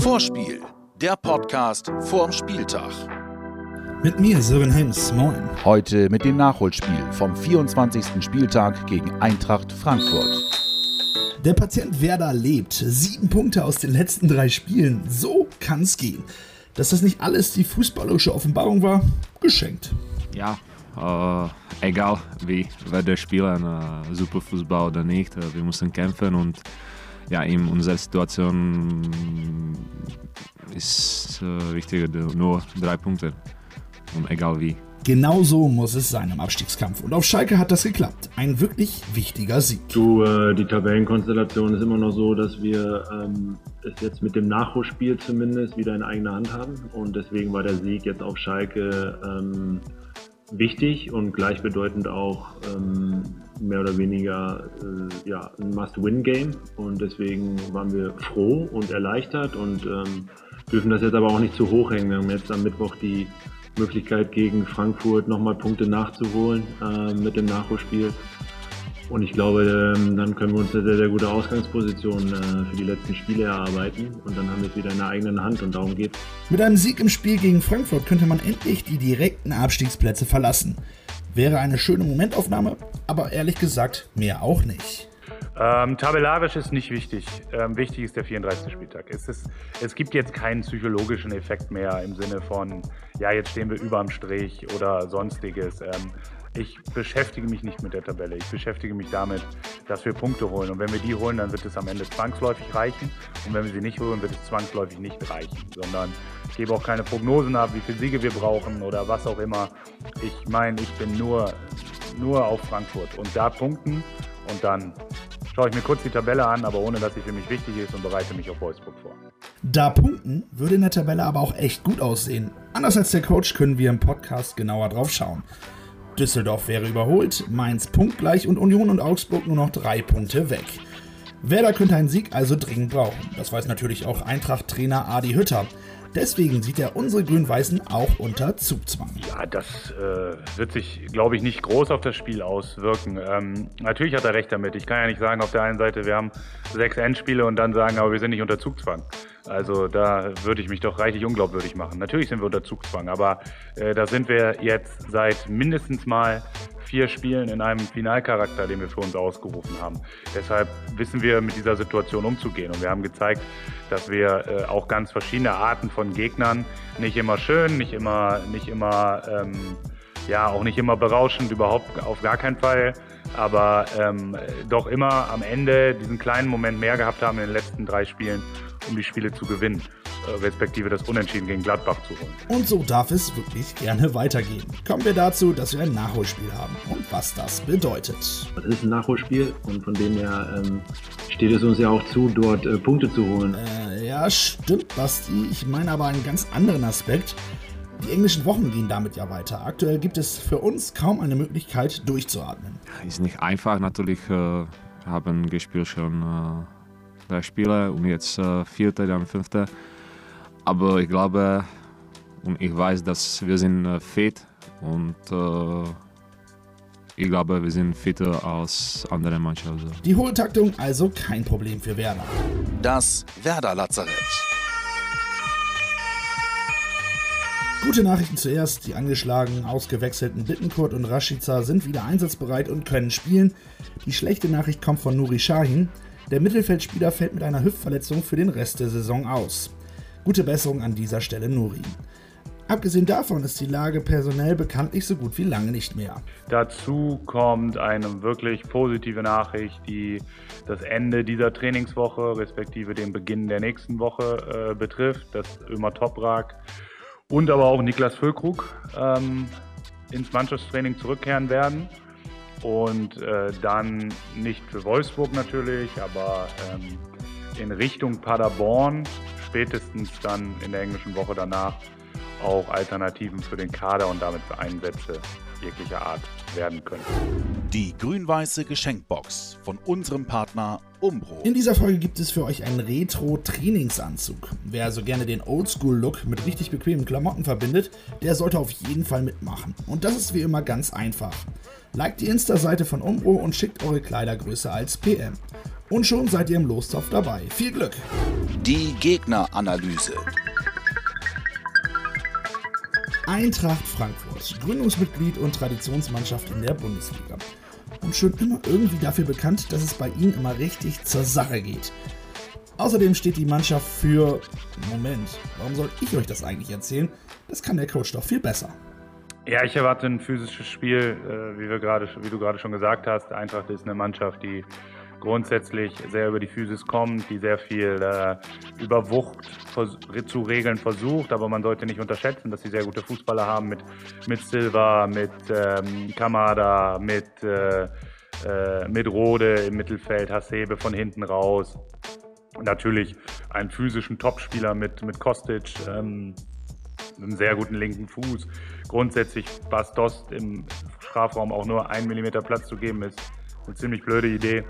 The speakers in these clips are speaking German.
Vorspiel, der Podcast vorm Spieltag. Mit mir, Sören Hems, moin. Heute mit dem Nachholspiel vom 24. Spieltag gegen Eintracht Frankfurt. Der Patient Werder lebt. Sieben Punkte aus den letzten drei Spielen. So kann's gehen. Dass das nicht alles die fußballerische Offenbarung war, geschenkt. Ja, egal wie wir spielen, äh, super Fußball oder nicht, äh, wir müssen kämpfen und ja, in unserer Situation ist äh, wichtig nur drei Punkte und egal wie. Genau so muss es sein im Abstiegskampf. Und auf Schalke hat das geklappt. Ein wirklich wichtiger Sieg. Du, äh, die Tabellenkonstellation ist immer noch so, dass wir ähm, es jetzt mit dem Nachholspiel zumindest wieder in eigener Hand haben. Und deswegen war der Sieg jetzt auf Schalke ähm, wichtig und gleichbedeutend auch ähm, mehr oder weniger äh, ja, ein Must-Win-Game. Und deswegen waren wir froh und erleichtert und ähm, dürfen das jetzt aber auch nicht zu hoch hängen. Wir haben jetzt am Mittwoch die Möglichkeit gegen Frankfurt nochmal Punkte nachzuholen äh, mit dem Nachholspiel. Und ich glaube, ähm, dann können wir uns eine sehr, sehr gute Ausgangsposition äh, für die letzten Spiele erarbeiten. Und dann haben wir es wieder in der eigenen Hand und darum geht Mit einem Sieg im Spiel gegen Frankfurt könnte man endlich die direkten Abstiegsplätze verlassen. Wäre eine schöne Momentaufnahme, aber ehrlich gesagt mehr auch nicht. Ähm, tabellarisch ist nicht wichtig. Ähm, wichtig ist der 34. Spieltag. Es, ist, es gibt jetzt keinen psychologischen Effekt mehr im Sinne von, ja, jetzt stehen wir überm Strich oder sonstiges. Ähm, ich beschäftige mich nicht mit der Tabelle. Ich beschäftige mich damit, dass wir Punkte holen. Und wenn wir die holen, dann wird es am Ende zwangsläufig reichen. Und wenn wir sie nicht holen, wird es zwangsläufig nicht reichen. Sondern ich gebe auch keine Prognosen ab, wie viele Siege wir brauchen oder was auch immer. Ich meine, ich bin nur, nur auf Frankfurt. Und da punkten und dann schaue ich mir kurz die Tabelle an, aber ohne dass sie für mich wichtig ist und bereite mich auf Wolfsburg vor. Da punkten würde in der Tabelle aber auch echt gut aussehen. Anders als der Coach können wir im Podcast genauer drauf schauen. Düsseldorf wäre überholt, Mainz punktgleich und Union und Augsburg nur noch drei Punkte weg. Werder könnte einen Sieg also dringend brauchen. Das weiß natürlich auch Eintracht-Trainer Adi Hütter. Deswegen sieht er unsere Grün-Weißen auch unter Zugzwang. Ja, das äh, wird sich, glaube ich, nicht groß auf das Spiel auswirken. Ähm, natürlich hat er recht damit. Ich kann ja nicht sagen, auf der einen Seite, wir haben sechs Endspiele und dann sagen, aber wir sind nicht unter Zugzwang. Also da würde ich mich doch reichlich unglaubwürdig machen. Natürlich sind wir unter Zugzwang, aber äh, da sind wir jetzt seit mindestens mal vier Spielen in einem Finalcharakter, den wir für uns ausgerufen haben. Deshalb wissen wir mit dieser Situation umzugehen und wir haben gezeigt, dass wir äh, auch ganz verschiedene Arten von Gegnern, nicht immer schön, nicht immer, nicht immer, ähm, ja, auch nicht immer berauschend, überhaupt auf gar keinen Fall, aber ähm, doch immer am Ende diesen kleinen Moment mehr gehabt haben in den letzten drei Spielen, um die Spiele zu gewinnen, respektive das Unentschieden gegen Gladbach zu holen. Und so darf es wirklich gerne weitergehen. Kommen wir dazu, dass wir ein Nachholspiel haben und was das bedeutet. Das ist ein Nachholspiel und von dem her ähm, steht es uns ja auch zu, dort äh, Punkte zu holen. Äh, ja, stimmt, Basti. Ich meine aber einen ganz anderen Aspekt. Die englischen Wochen gehen damit ja weiter. Aktuell gibt es für uns kaum eine Möglichkeit, durchzuatmen. Ist nicht einfach natürlich. Äh, haben gespielt schon äh, drei Spiele und jetzt äh, vierte, dann fünfte. Aber ich glaube und ich weiß, dass wir sind äh, fit und äh, ich glaube, wir sind fitter als andere Mannschaften. Die hohe Taktung also kein Problem für Werder. Das Werder-Lazarett. Gute Nachrichten zuerst. Die angeschlagenen, ausgewechselten Bittenkurt und Rashica sind wieder einsatzbereit und können spielen. Die schlechte Nachricht kommt von Nuri Shahin. Der Mittelfeldspieler fällt mit einer Hüftverletzung für den Rest der Saison aus. Gute Besserung an dieser Stelle Nuri. Abgesehen davon ist die Lage personell bekanntlich so gut wie lange nicht mehr. Dazu kommt eine wirklich positive Nachricht, die das Ende dieser Trainingswoche respektive den Beginn der nächsten Woche äh, betrifft, dass Ömer Toprak und aber auch Niklas Füllkrug ähm, ins Mannschaftstraining zurückkehren werden. Und äh, dann nicht für Wolfsburg natürlich, aber ähm, in Richtung Paderborn, spätestens dann in der englischen Woche danach, auch Alternativen für den Kader und damit für Einsätze jeglicher Art werden können. Die grün-weiße Geschenkbox von unserem Partner Umbro. In dieser Folge gibt es für euch einen Retro-Trainingsanzug. Wer also gerne den Oldschool-Look mit richtig bequemen Klamotten verbindet, der sollte auf jeden Fall mitmachen. Und das ist wie immer ganz einfach. Liked die Insta-Seite von Umbro und schickt eure Kleidergröße als PM. Und schon seid ihr im Lostopf dabei. Viel Glück! Die Gegneranalyse. Eintracht Frankfurt, Gründungsmitglied und Traditionsmannschaft in der Bundesliga. Und schon immer irgendwie dafür bekannt, dass es bei ihnen immer richtig zur Sache geht. Außerdem steht die Mannschaft für. Moment, warum soll ich euch das eigentlich erzählen? Das kann der Coach doch viel besser. Ja, ich erwarte ein physisches Spiel, äh, wie, wir grade, wie du gerade schon gesagt hast. Eintracht ist eine Mannschaft, die grundsätzlich sehr über die Physis kommt, die sehr viel äh, über Wucht zu regeln versucht, aber man sollte nicht unterschätzen, dass sie sehr gute Fußballer haben mit, mit Silva, mit ähm, Kamada, mit, äh, äh, mit Rode im Mittelfeld, Hasebe von hinten raus. Natürlich einen physischen Topspieler mit, mit Kostic, ähm, einem sehr guten linken Fuß. Grundsätzlich Bastos im Strafraum auch nur einen Millimeter Platz zu geben, ist eine ziemlich blöde Idee.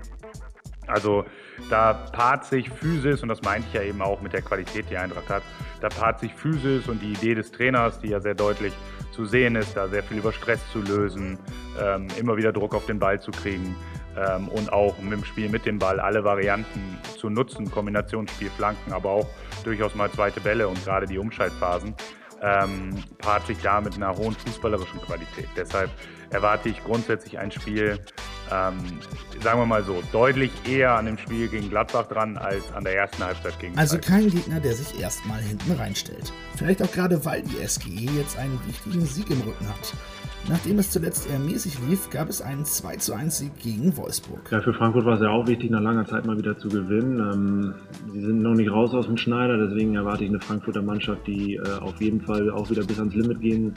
Also da paart sich Physis, und das meinte ich ja eben auch mit der Qualität, die Eintracht hat, da paart sich Physis und die Idee des Trainers, die ja sehr deutlich zu sehen ist, da sehr viel über Stress zu lösen, ähm, immer wieder Druck auf den Ball zu kriegen ähm, und auch mit dem Spiel mit dem Ball alle Varianten zu nutzen, Kombinationsspiel, Flanken, aber auch durchaus mal zweite Bälle und gerade die Umschaltphasen ähm, paart sich da mit einer hohen fußballerischen Qualität. Deshalb erwarte ich grundsätzlich ein Spiel, ähm, sagen wir mal so, deutlich eher an dem Spiel gegen Gladbach dran als an der ersten Halbzeit gegen Also kein Gegner, der sich erstmal hinten reinstellt. Vielleicht auch gerade, weil die SGE jetzt einen wichtigen Sieg im Rücken hat. Nachdem es zuletzt eher mäßig lief, gab es einen 2 zu 1 Sieg gegen Wolfsburg. Ja, für Frankfurt war es ja auch wichtig, nach langer Zeit mal wieder zu gewinnen. Ähm, sie sind noch nicht raus aus dem Schneider, deswegen erwarte ich eine Frankfurter Mannschaft, die äh, auf jeden Fall auch wieder bis ans Limit gehen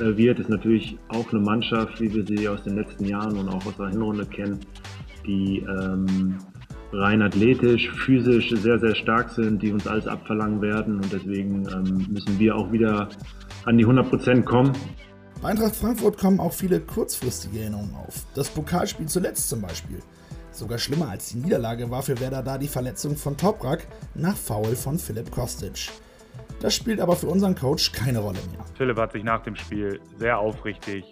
äh, wird. Ist natürlich auch eine Mannschaft, wie wir sie aus den letzten Jahren und auch aus der Hinrunde kennen, die ähm, rein athletisch, physisch sehr, sehr stark sind, die uns alles abverlangen werden und deswegen ähm, müssen wir auch wieder an die 100 Prozent kommen. Bei Eintracht Frankfurt kommen auch viele kurzfristige Erinnerungen auf. Das Pokalspiel zuletzt zum Beispiel. Sogar schlimmer als die Niederlage war für Werder da die Verletzung von Toprak nach Foul von Philipp Kostic. Das spielt aber für unseren Coach keine Rolle mehr. Philipp hat sich nach dem Spiel sehr aufrichtig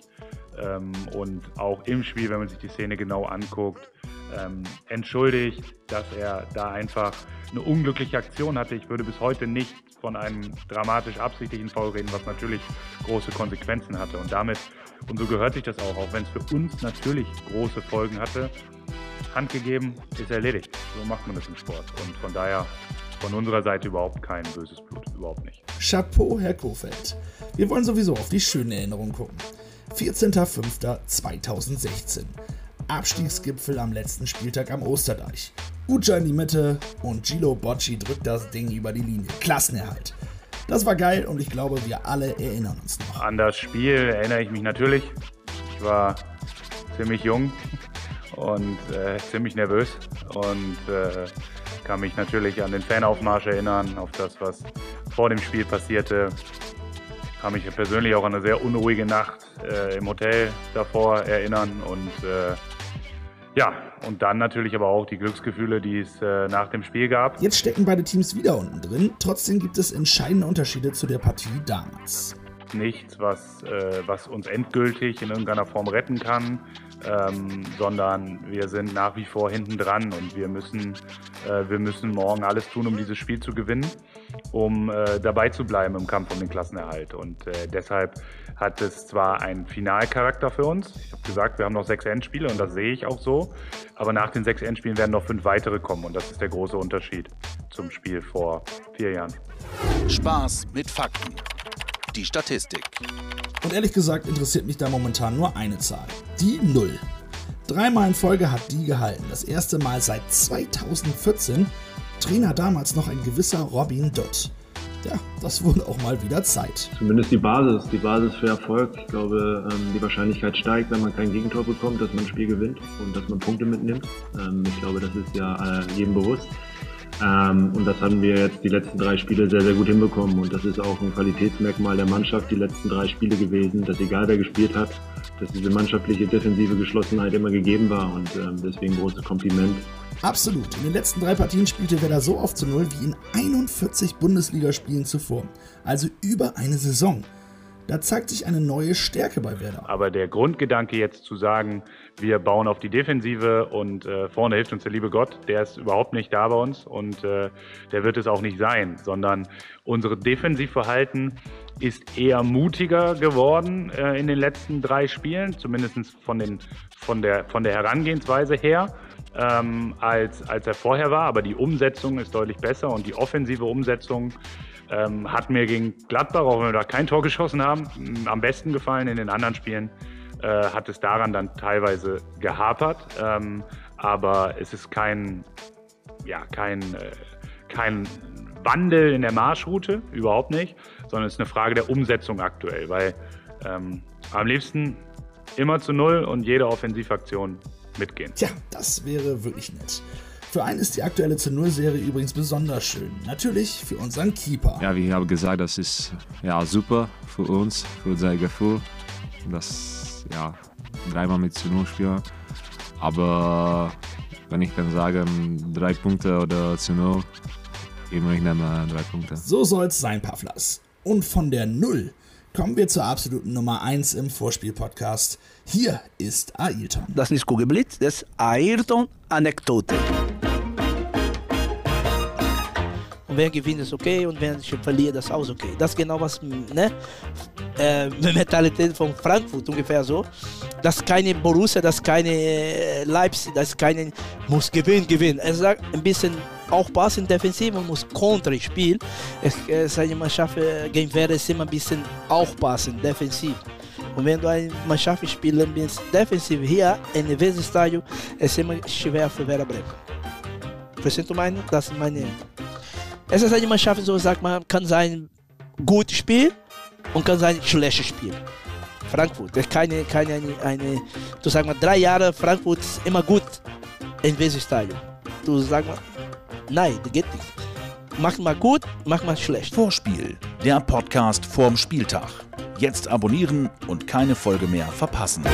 ähm, und auch im Spiel, wenn man sich die Szene genau anguckt, ähm, entschuldigt, dass er da einfach eine unglückliche Aktion hatte. Ich würde bis heute nicht von einem dramatisch absichtlichen Foul reden, was natürlich große Konsequenzen hatte. Und damit, und so gehört sich das auch, auch wenn es für uns natürlich große Folgen hatte, Hand gegeben, ist erledigt. So macht man das im Sport. Und von daher von unserer Seite überhaupt kein böses Blut, überhaupt nicht. Chapeau, Herr Kofeld. Wir wollen sowieso auf die schönen Erinnerungen gucken. 14.05.2016. Abstiegsgipfel am letzten Spieltag am Osterdeich. Uja in die Mitte und Gilo Bocci drückt das Ding über die Linie. Klassenerhalt. Das war geil und ich glaube, wir alle erinnern uns noch. An das Spiel erinnere ich mich natürlich. Ich war ziemlich jung und äh, ziemlich nervös und äh, kann mich natürlich an den Fanaufmarsch erinnern, auf das, was vor dem Spiel passierte. Kann mich persönlich auch an eine sehr unruhige Nacht äh, im Hotel davor erinnern und äh, ja, und dann natürlich aber auch die Glücksgefühle, die es äh, nach dem Spiel gab. Jetzt stecken beide Teams wieder unten drin. Trotzdem gibt es entscheidende Unterschiede zu der Partie damals. Nichts, was, äh, was uns endgültig in irgendeiner Form retten kann, ähm, sondern wir sind nach wie vor hinten dran und wir müssen, äh, wir müssen morgen alles tun, um dieses Spiel zu gewinnen, um äh, dabei zu bleiben im Kampf um den Klassenerhalt. Und äh, deshalb hat es zwar einen Finalcharakter für uns. Ich habe gesagt, wir haben noch sechs Endspiele und das sehe ich auch so. Aber nach den sechs Endspielen werden noch fünf weitere kommen und das ist der große Unterschied zum Spiel vor vier Jahren. Spaß mit Fakten. Die Statistik. Und ehrlich gesagt interessiert mich da momentan nur eine Zahl. Die Null. Dreimal in Folge hat die gehalten. Das erste Mal seit 2014. Trainer damals noch ein gewisser Robin Dutt ja, das wurde auch mal wieder Zeit. Zumindest die Basis, die Basis für Erfolg. Ich glaube, ähm, die Wahrscheinlichkeit steigt, wenn man kein Gegentor bekommt, dass man ein Spiel gewinnt und dass man Punkte mitnimmt. Ähm, ich glaube, das ist ja äh, jedem bewusst. Ähm, und das haben wir jetzt die letzten drei Spiele sehr, sehr gut hinbekommen. Und das ist auch ein Qualitätsmerkmal der Mannschaft, die letzten drei Spiele gewesen, dass egal wer gespielt hat, dass diese mannschaftliche defensive Geschlossenheit immer gegeben war. Und deswegen großes Kompliment Absolut. In den letzten drei Partien spielte Werder so oft zu Null wie in 41 Bundesligaspielen zuvor. Also über eine Saison. Da zeigt sich eine neue Stärke bei Werder. Aber der Grundgedanke jetzt zu sagen, wir bauen auf die Defensive und äh, vorne hilft uns der liebe Gott, der ist überhaupt nicht da bei uns und äh, der wird es auch nicht sein, sondern unsere Defensivverhalten ist eher mutiger geworden äh, in den letzten drei Spielen, zumindest von, den, von, der, von der Herangehensweise her. Ähm, als, als er vorher war, aber die Umsetzung ist deutlich besser und die offensive Umsetzung ähm, hat mir gegen Gladbach, auch wenn wir da kein Tor geschossen haben, am besten gefallen. In den anderen Spielen äh, hat es daran dann teilweise gehapert. Ähm, aber es ist kein, ja, kein, äh, kein Wandel in der Marschroute, überhaupt nicht, sondern es ist eine Frage der Umsetzung aktuell, weil ähm, am liebsten immer zu Null und jede Offensivaktion mitgehen. Tja, das wäre wirklich nett. Für einen ist die aktuelle zu Null-Serie übrigens besonders schön. Natürlich für unseren Keeper. Ja, wie ich habe gesagt, das ist ja super für uns, für unser Gefühl. Das ja dreimal mit zu Null spielen. Aber wenn ich dann sage, drei Punkte oder zu Null, immer ich nehme drei Punkte. So soll es sein, Pavlas. Und von der Null kommen wir zur absoluten Nummer 1 im Vorspiel-Podcast. Hier ist Ailton. Das ist Kugelblitz, das ist Ailton-Anekdote. Und wer gewinnt, ist okay. Und wer verliert, ist auch okay. Das ist genau was, ne? Äh, Mentalität von Frankfurt ungefähr so. Das ist keine Borussia, das ist keine äh, Leipzig, das ist keine, muss gewinnen, gewinnen. Er sagt ein bisschen aufpassen defensiv, man muss Konter spielen. Seine Mannschaft äh, gegen Werder ist immer ein bisschen aufpassen, defensiv. Und wenn du eine Mannschaft spielen bist, defensiv hier in Weserstadion, ist immer schwer für Werder Bremen. Verstehst du meine? Das ist meine es ist eine Mannschaft, so sagt man, kann sein gutes Spiel und kann sein schlechtes Spiel. Frankfurt, keine, keine eine, du sagst mal, drei Jahre Frankfurt ist immer gut in Weserstadion. Du sagst mal, nein, das geht nicht. Mach mal gut, mach mal schlecht. Vorspiel, der Podcast vorm Spieltag. Jetzt abonnieren und keine Folge mehr verpassen.